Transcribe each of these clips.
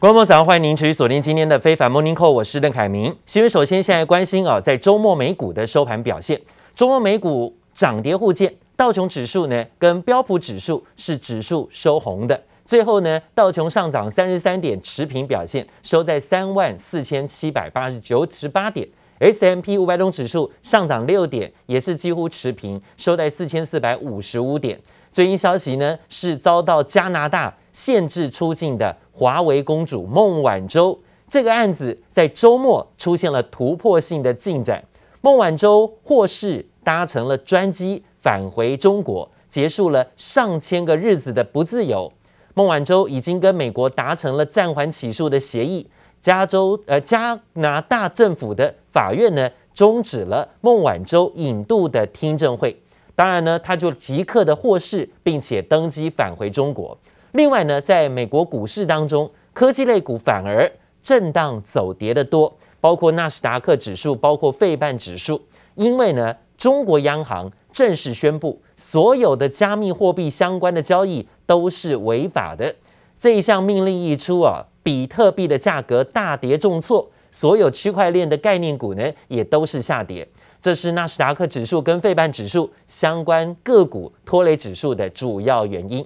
观众早上，欢迎您持续锁定今天的非凡 Morning Call，我是邓凯明。新闻首先现在关心啊，在周末美股的收盘表现，周末美股涨跌互见，道琼指数呢跟标普指数是指数收红的，最后呢道琼上涨三十三点持平表现，收在三万四千七百八十九十八点。S M P 五百种指数上涨六点，也是几乎持平，收在四千四百五十五点。最新消息呢是遭到加拿大限制出境的。华为公主孟晚舟这个案子在周末出现了突破性的进展，孟晚舟获释，搭乘了专机返回中国，结束了上千个日子的不自由。孟晚舟已经跟美国达成了暂缓起诉的协议，加州呃加拿大政府的法院呢终止了孟晚舟引渡的听证会，当然呢他就即刻的获释，并且登机返回中国。另外呢，在美国股市当中，科技类股反而震荡走跌的多，包括纳斯达克指数，包括费半指数。因为呢，中国央行正式宣布，所有的加密货币相关的交易都是违法的。这一项命令一出啊，比特币的价格大跌重挫，所有区块链的概念股呢也都是下跌。这是纳斯达克指数跟费半指数相关个股拖累指数的主要原因。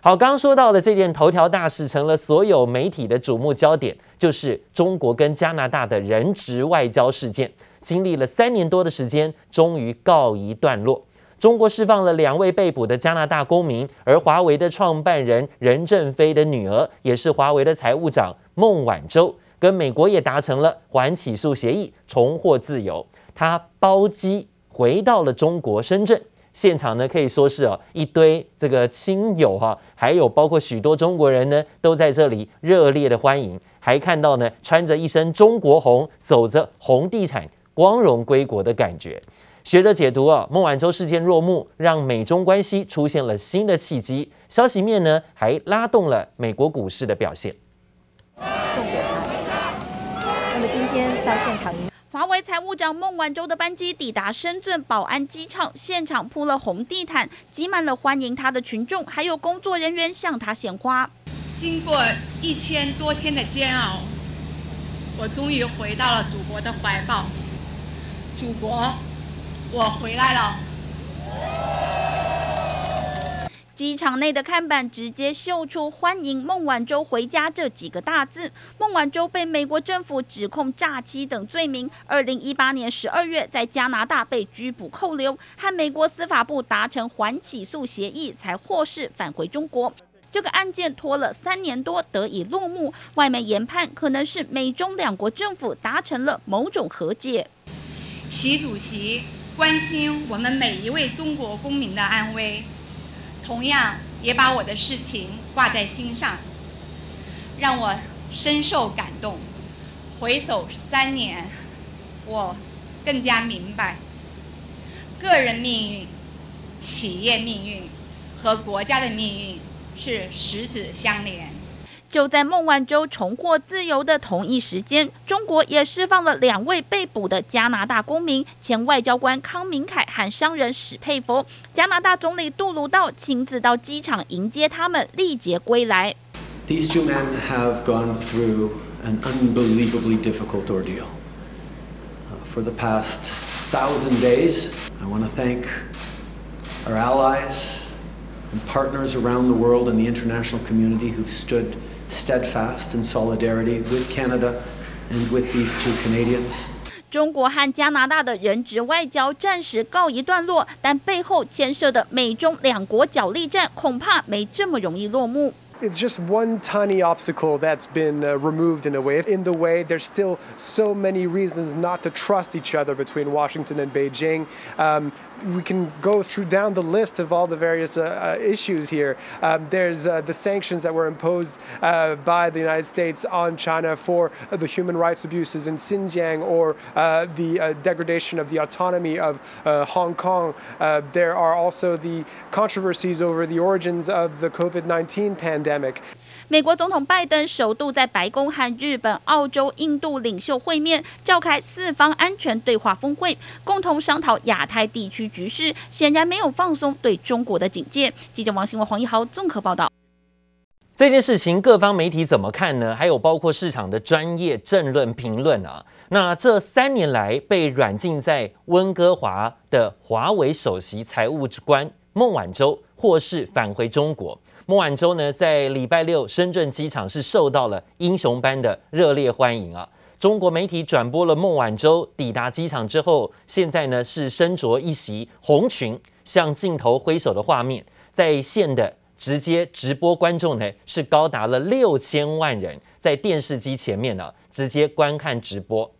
好，刚说到的这件头条大事，成了所有媒体的瞩目焦点，就是中国跟加拿大的人质外交事件。经历了三年多的时间，终于告一段落。中国释放了两位被捕的加拿大公民，而华为的创办人任正非的女儿，也是华为的财务长孟晚舟，跟美国也达成了缓起诉协议，重获自由。她包机回到了中国深圳。现场呢，可以说是哦，一堆这个亲友哈，还有包括许多中国人呢，都在这里热烈的欢迎，还看到呢，穿着一身中国红，走着红地毯，光荣归国的感觉。学者解读啊，孟晚舟事件落幕，让美中关系出现了新的契机。消息面呢，还拉动了美国股市的表现。送给他。那么今天在现场。华为财务长孟晚舟的班机抵达深圳宝安机场，现场铺了红地毯，挤满了欢迎他的群众，还有工作人员向他献花。经过一千多天的煎熬，我终于回到了祖国的怀抱。祖国，我回来了。机场内的看板直接秀出“欢迎孟晚舟回家”这几个大字。孟晚舟被美国政府指控诈欺等罪名，二零一八年十二月在加拿大被拘捕扣留，和美国司法部达成缓起诉协议，才获释返回中国。这个案件拖了三年多得以落幕，外媒研判可能是美中两国政府达成了某种和解。习主席关心我们每一位中国公民的安危。同样也把我的事情挂在心上，让我深受感动。回首三年，我更加明白，个人命运、企业命运和国家的命运是十指相连。就在孟晚舟重获自由的同一时间，中国也释放了两位被捕的加拿大公民，前外交官康明凯和商人史佩佛。加拿大总理杜鲁道亲自到机场迎接他们，历劫归来。These two men have gone through an unbelievably difficult ordeal. For the past thousand days, I want to thank our allies and partners around the world and the international community who've stood steadfast in solidarity with Canada and with these two Canadians. 中国和加拿大的人质外交暂时告一段落，但背后牵涉的美中两国角力战恐怕没这么容易落幕。It's just one tiny obstacle that's been uh, removed in a way. In the way, there's still so many reasons not to trust each other between Washington and Beijing. Um, we can go through down the list of all the various uh, uh, issues here. Um, there's uh, the sanctions that were imposed uh, by the United States on China for the human rights abuses in Xinjiang or uh, the degradation of the autonomy of Hong Kong. there are also the controversies over the origins of the COVID-19 pandemic. 美国总统拜登首度在白宫和日本、澳洲、印度领袖会面，召开四方安全对话峰会，共同商讨亚太地区 局势，显然没有放松对中国的警戒。记者王新文、黄一豪综合报道。这件事情各方媒体怎么看呢？还有包括市场的专业政论评论啊。那这三年来被软禁在温哥华的华为首席财务官孟晚舟或是返回中国。孟晚舟呢，在礼拜六深圳机场是受到了英雄般的热烈欢迎啊。中国媒体转播了孟晚舟抵达机场之后，现在呢是身着一袭红裙向镜头挥手的画面，在线的。直接直播观众呢是高达了六千万人，在电视机前面呢直接观看直播。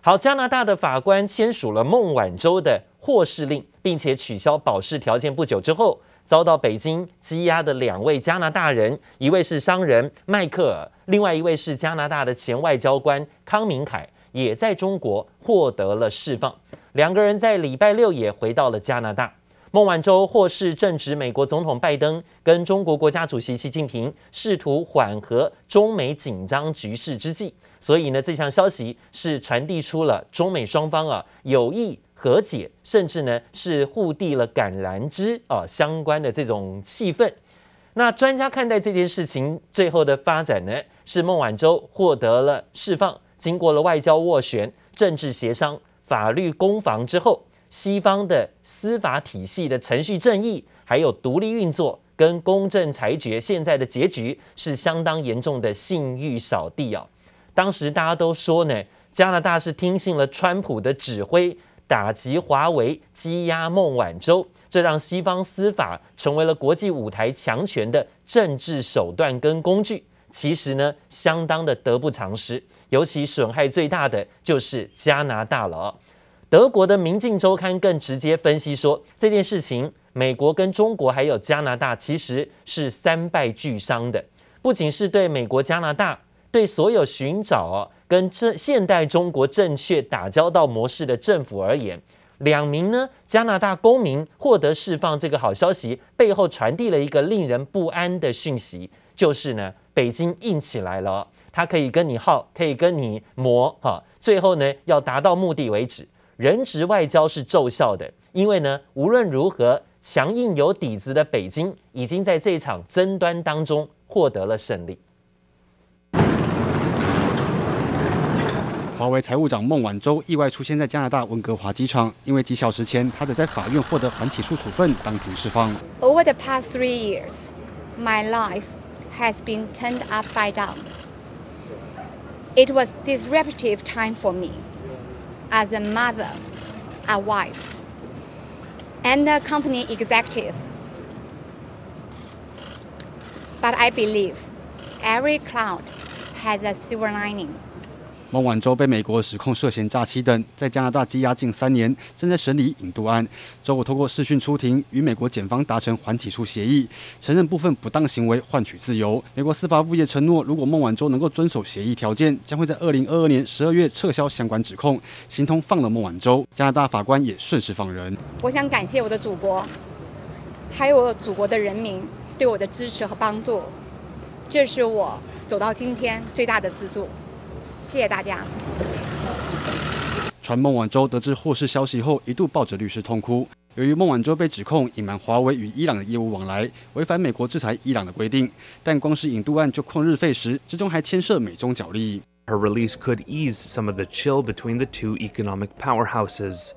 好，加拿大的法官签署了孟晚舟的获释令，并且取消保释条件。不久之后，遭到北京羁押的两位加拿大人，一位是商人迈克尔，另外一位是加拿大的前外交官康明凯，也在中国获得了释放。两个人在礼拜六也回到了加拿大。孟晚舟获释正值美国总统拜登跟中国国家主席习近平试图缓和中美紧张局势之际，所以呢，这项消息是传递出了中美双方啊有意和解，甚至呢是互递了橄榄枝啊相关的这种气氛。那专家看待这件事情最后的发展呢，是孟晚舟获得了释放，经过了外交斡旋、政治协商、法律攻防之后。西方的司法体系的程序正义，还有独立运作跟公正裁决，现在的结局是相当严重的信誉扫地啊！当时大家都说呢，加拿大是听信了川普的指挥，打击华为，羁押孟晚舟，这让西方司法成为了国际舞台强权的政治手段跟工具。其实呢，相当的得不偿失，尤其损害最大的就是加拿大了。德国的《明镜周刊》更直接分析说，这件事情，美国跟中国还有加拿大其实是三败俱伤的。不仅是对美国、加拿大，对所有寻找跟这现代中国正确打交道模式的政府而言，两名呢加拿大公民获得释放这个好消息背后传递了一个令人不安的讯息，就是呢，北京硬起来了，它可以跟你耗，可以跟你磨，哈，最后呢要达到目的为止。人质外交是奏效的，因为呢，无论如何，强硬有底子的北京已经在这场争端当中获得了胜利。华为财务长孟晚舟意外出现在加拿大温哥华机场，因为几小时前，他得在法院获得缓起诉处分，当庭释放。Over the past three years, my life has been turned upside down. It was disruptive time for me. As a mother, a wife, and a company executive, but I believe every cloud has a silver lining. 孟晚舟被美国指控涉嫌诈欺等，在加拿大羁押近三年，正在审理引渡案。周五透过视讯出庭，与美国检方达成缓起诉协议，承认部分不当行为，换取自由。美国司法部也承诺，如果孟晚舟能够遵守协议条件，将会在二零二二年十二月撤销相关指控，形同放了孟晚舟。加拿大法官也顺势放人。我想感谢我的祖国，还有我祖国的人民对我的支持和帮助，这是我走到今天最大的资助。谢谢大家。传孟晚舟得知获释消息后，一度抱着律师痛哭。由于孟晚舟被指控隐瞒华为与伊朗的业务往来，违反美国制裁伊朗的规定，但光是引渡案就旷日费时，之中还牵涉美中角力。Her release could ease some of the chill between the two economic powerhouses.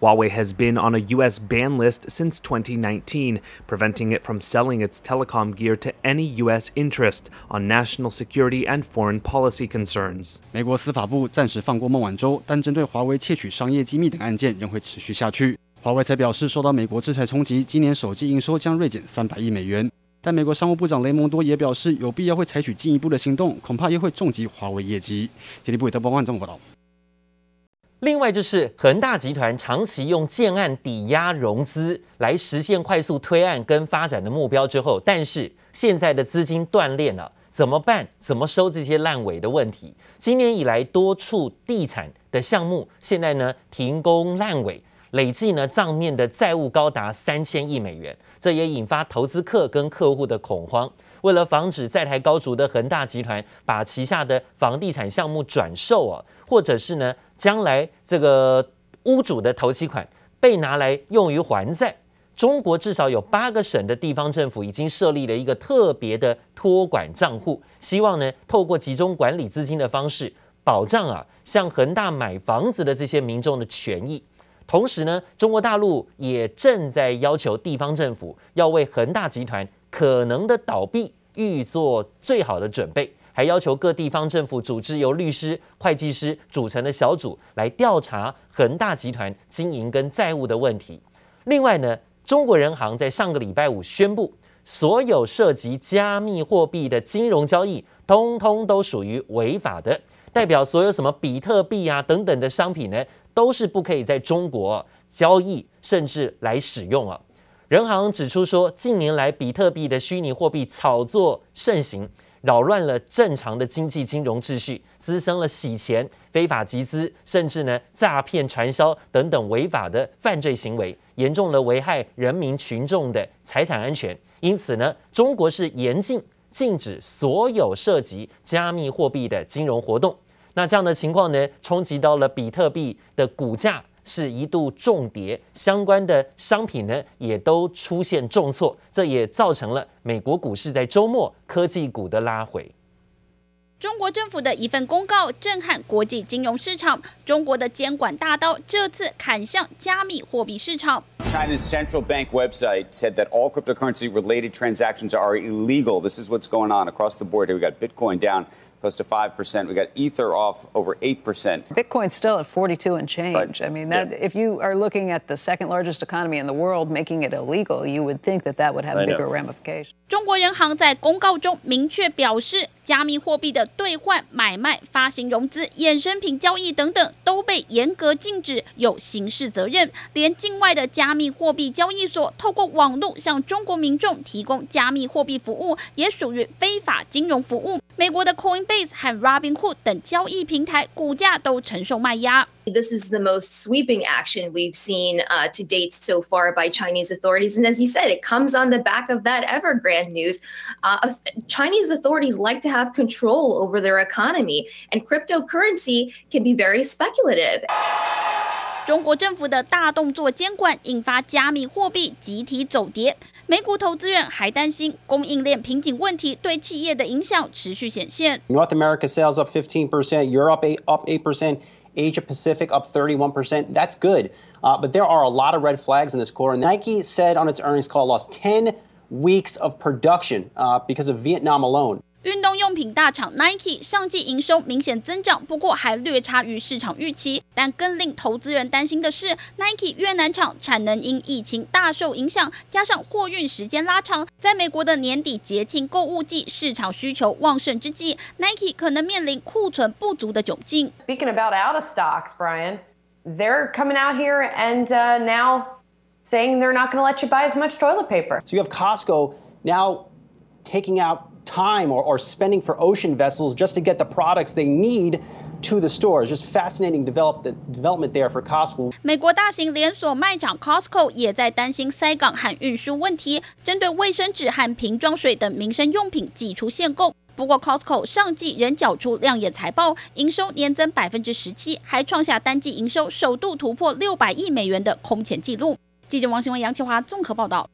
Huawei has been on a U.S. ban list since 2019, preventing it from selling its telecom gear to any U.S. interest on national security and foreign policy concerns. 美国司法部暂时放过孟晚舟，但针对华为窃取商业机密等案件仍会持续下去。华为才表示，受到美国制裁冲击，今年手机营收将锐减三百亿美元。但美国商务部长雷蒙多也表示，有必要会采取进一步的行动，恐怕也会重击华为业绩。经济部德报万综合报道。 另外就是恒大集团长期用建案抵押融资来实现快速推案跟发展的目标之后，但是现在的资金断裂了，怎么办？怎么收这些烂尾的问题？今年以来多处地产的项目现在呢停工烂尾，累计呢账面的债务高达三千亿美元，这也引发投资客跟客户的恐慌。为了防止债台高筑的恒大集团把旗下的房地产项目转售啊，或者是呢？将来这个屋主的头期款被拿来用于还债，中国至少有八个省的地方政府已经设立了一个特别的托管账户，希望呢透过集中管理资金的方式，保障啊向恒大买房子的这些民众的权益。同时呢，中国大陆也正在要求地方政府要为恒大集团可能的倒闭预做最好的准备，还要求各地方政府组织由律师、会计师组成的小组来调查恒大集团经营跟债务的问题。另外呢，中国人行在上个礼拜五宣布，所有涉及加密货币的金融交易，通通都属于违法的，代表所有什么比特币啊等等的商品呢，都是不可以在中国交易，甚至来使用啊。人行指出说，近年来比特币的虚拟货币炒作盛行，扰乱了正常的经济金融秩序，滋生了洗钱、非法集资，甚至呢诈骗、传销等等违法的犯罪行为，严重了危害人民群众的财产安全。因此呢，中国是严禁禁止所有涉及加密货币的金融活动。那这样的情况呢，冲击到了比特币的股价，是一度重跌，相关的商品呢也都出现重挫，这也造成了美国股市在周末科技股的拉回。中国政府的一份公告震撼国际金融市场，中国的监管大刀这次砍向加密货币市场。China's central bank website said that all cryptocurrency related transactions are illegal. This is what's going on across the board. Here we got Bitcoin down close to 5%. We got Ether off over 8%. Bitcoin's still at 42 and change. Right. I mean, that, Yeah. if you are looking at the second largest economy in the world making it illegal, you would think that that would have I know. bigger ramifications. 中国人行在公告中明确表示， 加密货币的兑换、买卖、发行融资、衍生品交易等等都被严格禁止，有刑事责任。连境外的加密货币交易所透过网络向中国民众提供加密货币服务，也属于非法金融服务。美国的 Coinbase 和 Robinhood 等交易平台股价都承受卖压。This is the most sweeping action we've seen uh, to date so far by Chinese authorities. And as you said, it comes on the back of that Evergrande news. Uh, Chinese authorities like to have control over their economy, and cryptocurrency can be very speculative. 中国政府的大动作监管引发加密货币集体走跌，美股投资人还担心供应链瓶颈问题对企业的影响持续显现。 North America sales up 15%, Europe up 8%, Asia Pacific up 31%. That's good. Uh, but there are a lot of red flags in this quarter. Nike said on its earnings call lost 10 weeks of production uh, because of Vietnam alone. 运动用品大厂 Nike 上季营收明显增长，不过还略差于市场预期。但更令投资人担心的是，Nike 越南厂产能因疫情大受影响，加上货运时间拉长，在美国的年底节庆购物季市场需求旺盛之际，Nike 可能面临库存不足的窘境。Speaking about out of stocks, Brian, they're coming out here and uh, now saying they're not going to let you buy as much toilet paper. So you have Costco now taking out time or, or spending for ocean vessels just to get the products they need to the stores. Just fascinating develop the development there for Costco. 美国大型连锁卖场 Costco 也在担心塞港和运输问题，针对卫生纸和瓶装水等民生用品祭出限购。不过 Costco 上季仍缴出亮眼财报，营收年增百分之十七，还创下单季营收首度突破六百亿美元的空前纪录。记者王新文、杨启华综合报道。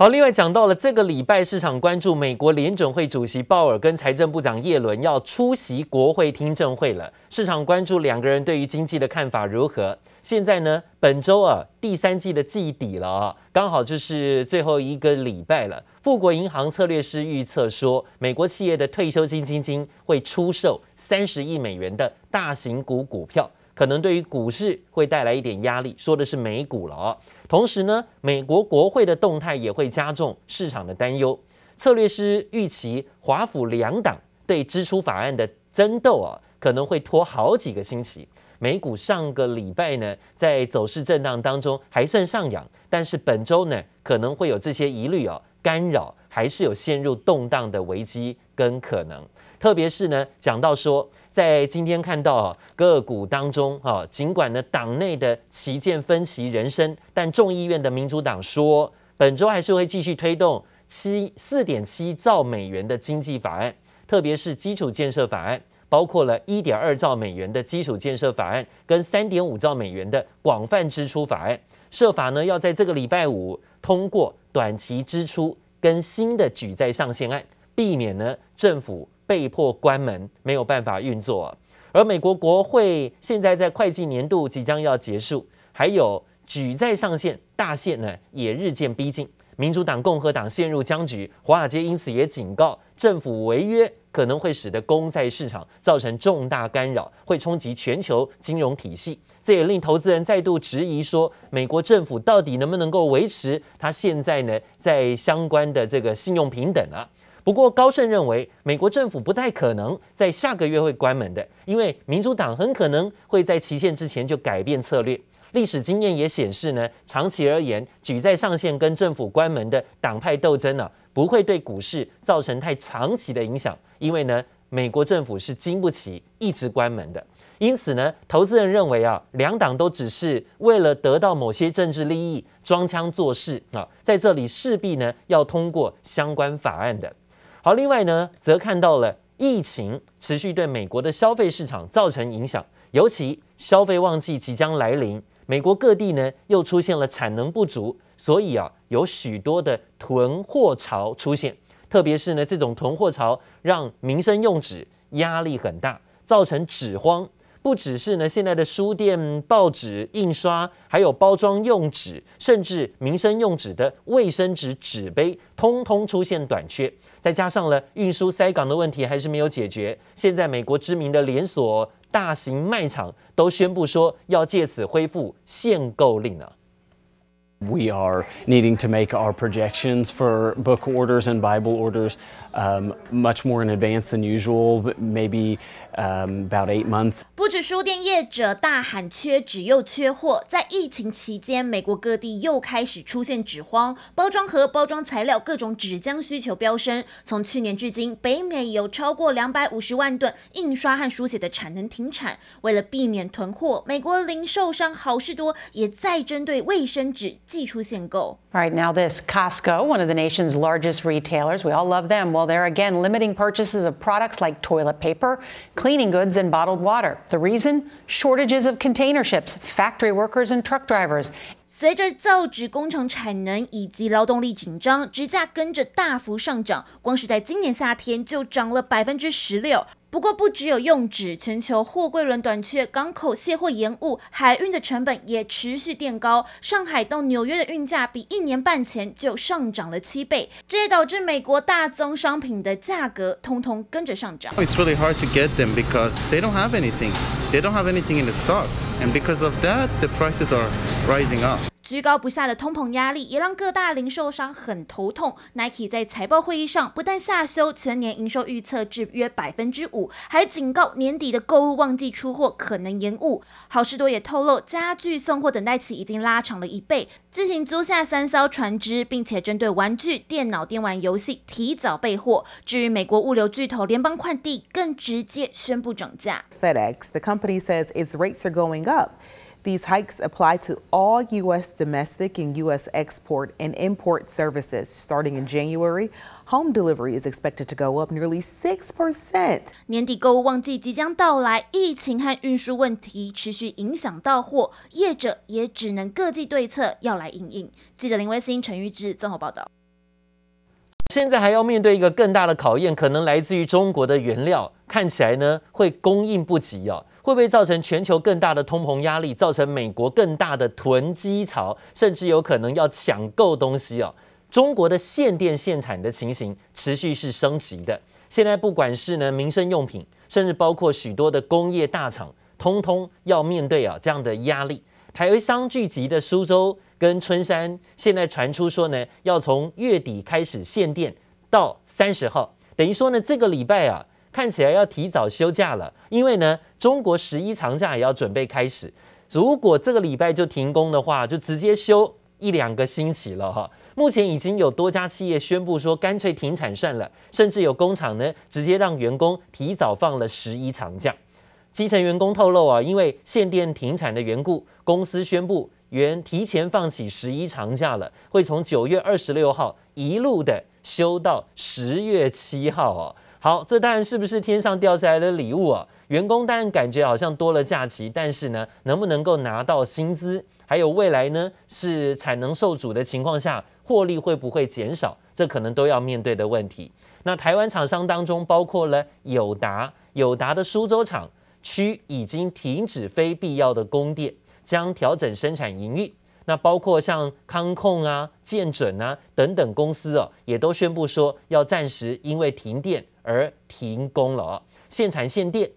好，另外讲到了这个礼拜，市场关注美国联准会主席鲍尔跟财政部长耶伦要出席国会听证会了。市场关注两个人对于经济的看法如何。现在呢，本周啊，第三季的季底了啊，刚好就是最后一个礼拜了。富国银行策略师预测说，美国企业的退休金基金会出售三十亿美元的大型股股票。可能对于股市会带来一点压力，说的是美股了哦。同时呢，美国国会的动态也会加重市场的担忧。策略师预期华府两党对支出法案的争斗啊，可能会拖好几个星期。美股上个礼拜呢，在走势震荡当中还算上扬，但是本周呢，可能会有这些疑虑啊干扰，还是有陷入动荡的危机跟可能。特别是呢，讲到说，在今天看到啊个股当中啊，尽管呢党内的旗舰分歧人生，但众议院的民主党说，本周还是会继续推动七四点七兆美元的经济法案，特别是基础建设法案，包括了一点二兆美元的基础建设法案跟三点五兆美元的广泛支出法案。设法呢要在这个礼拜五通过短期支出跟新的举债上限案，避免呢政府被迫关门，没有办法运作。而美国国会现在在会计年度即将要结束，还有举债上限大限呢也日渐逼近，民主党、共和党陷入僵局，华尔街因此也警告，政府违约可能会使得公债市场造成重大干扰，会冲击全球金融体系。这也令投资人再度质疑说，美国政府到底能不能够维持它现在呢在相关的这个信用平等啊？不过高盛认为，美国政府不太可能在下个月会关门的，因为民主党很可能会在期限之前就改变策略。历史经验也显示呢，长期而言，举债上限跟政府关门的党派斗争呢、啊，不会对股市造成太长期的影响，因为呢，美国政府是经不起一直关门的。因此呢，投资人认为啊，两党都只是为了得到某些政治利益，装腔作势啊，在这里势必呢要通过相关法案的。好，另外呢，则看到了疫情持续对美国的消费市场造成影响，尤其消费旺季即将来临，美国各地呢又出现了产能不足，所以啊，有许多的囤货潮出现，特别是呢，这种囤货潮让民生用纸压力很大，造成纸荒。不只是呢，现在的书店、报纸、印刷，还有包装用纸，甚至民生用纸的卫生纸纸杯，通通出现短缺。再加上了运输塞港的问题还是没有解决。现在美国知名的连锁大型卖场都宣布说要借此恢复限购令了。We are needing to make our projections for book orders and Bible orders um, much more in advance than usual, maybe um, about eight months. 不止书店业者大喊缺纸又缺货，在疫情期间，美国各地又开始出现纸荒，包装盒、包装材料、各种纸浆需求飙升。从去年至今，北美有超过两百五十万吨印刷和书写的产能停产。为了避免囤货，美国零售商好事多也在针对卫生纸。寄出限购。All right, now this Costco, one of the nation's largest retailers, we all love them. Well, they're again limiting purchases of products like toilet paper, cleaning goods, and bottled water. The reason? Shortages of container ships, factory workers, and truck drivers. 随着造纸工厂产能以及劳动力紧张，纸价跟着大幅上涨，光是在今年夏天就涨了百分之十六。 不过，不只有用纸，全球货柜轮短缺，港口卸货延误，海运的成本也持续垫高。上海到纽约的运价比一年半前就上涨了七倍，这也导致美国大宗商品的价格通通跟着上涨。It's really hard to get them because they don't have anything. They don't have anything in the stock, and because of that, the prices are rising up. 居高不下的通膨压力也让各大零售商很头痛。Nike 在财报会议上不但下修全年营收预测至约百分之五，还警告年底的购物旺季出货可能延误。好事多也透露，家具送货等待期已经拉长了一倍，自行租下三艘船只，并且针对玩具、电脑、电玩游戏提早备货。至于美国物流巨头联邦快递，更直接宣布涨价。FedEx, the company says its rates are going up. These hikes apply to all U.S. domestic and U.S. export and import services. Starting in January, home delivery is expected to go up nearly 6%. 年底购物旺季即将到来，疫情和运输问题持续影响到货，业者也只能各自对策要来应应。记者林威欣、陈玉芝综合报道。现在还要面对一个更大的考验，可能来自于中国的原料，看起来呢会供应不及哦。会不会造成全球更大的通膨压力，造成美国更大的囤积潮，甚至有可能要抢购东西哦？中国的限电限产的情形持续是升级的。现在不管是呢民生用品，甚至包括许多的工业大厂，通通要面对啊这样的压力。台湾商聚集的苏州跟春山，现在传出说呢，要从月底开始限电到三十号，等于说呢这个礼拜啊。看起来要提早休假了，因为呢，中国十一长假也要准备开始。如果这个礼拜就停工的话，就直接休一两个星期了哈。目前已经有多家企业宣布说，干脆停产算了，甚至有工厂呢，直接让员工提早放了十一长假。基层员工透露啊，因为限电停产的缘故，公司宣布原提前放弃十一长假了，会从九月二十六号一路的休到十月七号哦。好，这当然是不是天上掉下来的礼物啊？员工当然感觉好像多了假期，但是呢，能不能够拿到薪资？还有未来呢，是产能受阻的情况下，获利会不会减少？这可能都要面对的问题。那台湾厂商当中，包括了友达，友达的苏州厂区已经停止非必要的供电，将调整生产营运。那包括像康控啊、建准啊等等公司哦，也都宣布说要暂时因为停电而停工了，限产限电。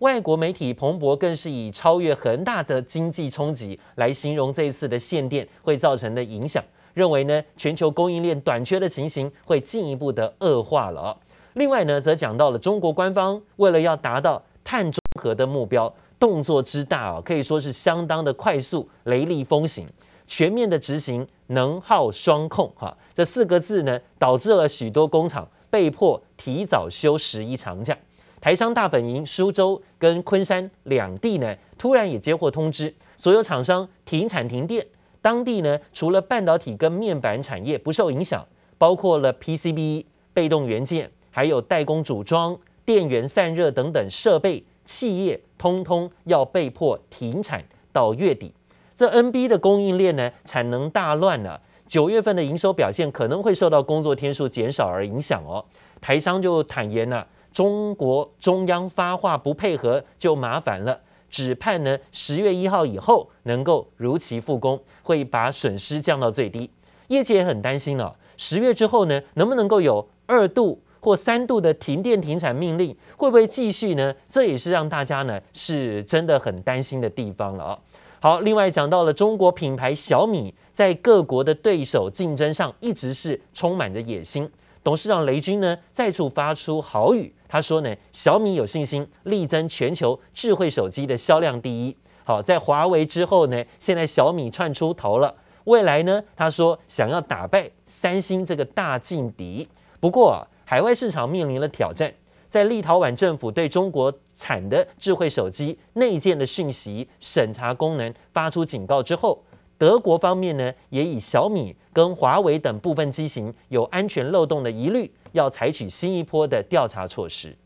外国媒体彭博更是以超越恒大的经济冲击来形容这一次的限电会造成的影响，认为呢全球供应链短缺的情形会进一步的恶化了。另外呢，则讲到了中国官方为了要达到碳中和的目标，动作之大哦，可以说是相当的快速、雷厉风行。全面的执行能耗双控，哈，这四个字呢，导致了许多工厂被迫提早休十一长假。台商大本营苏州跟昆山两地呢，突然也接获通知，所有厂商停产停电。当地呢，除了半导体跟面板产业不受影响，包括了 PCB、被动元件，还有代工组装、电源散热等等设备企业，通通要被迫停产到月底。这 NB 的供应链呢，产能大乱了，九月份的营收表现可能会受到工作天数减少而影响哦。台商就坦言了，中国中央发话不配合就麻烦了，只盼呢十月一号以后能够如期复工，会把损失降到最低。业界也很担心了，十月之后呢，能不能够有二度或三度的停电停产命令，会不会继续呢？这也是让大家呢是真的很担心的地方了哦。好，另外讲到了中国品牌小米在各国的对手竞争上一直是充满着野心。董事长雷军呢再次发出豪语，他说呢，小米有信心力争全球智慧手机的销量第一。好，在华为之后呢，现在小米窜出头了。未来呢，他说想要打败三星这个大劲敌。不过啊，海外市场面临了挑战。在立陶宛政府对中国产的智慧手机内建的讯息审查功能发出警告之后，德国方面呢也以小米跟华为等部分机型有安全漏洞的疑虑，要采取新一波的调查措施。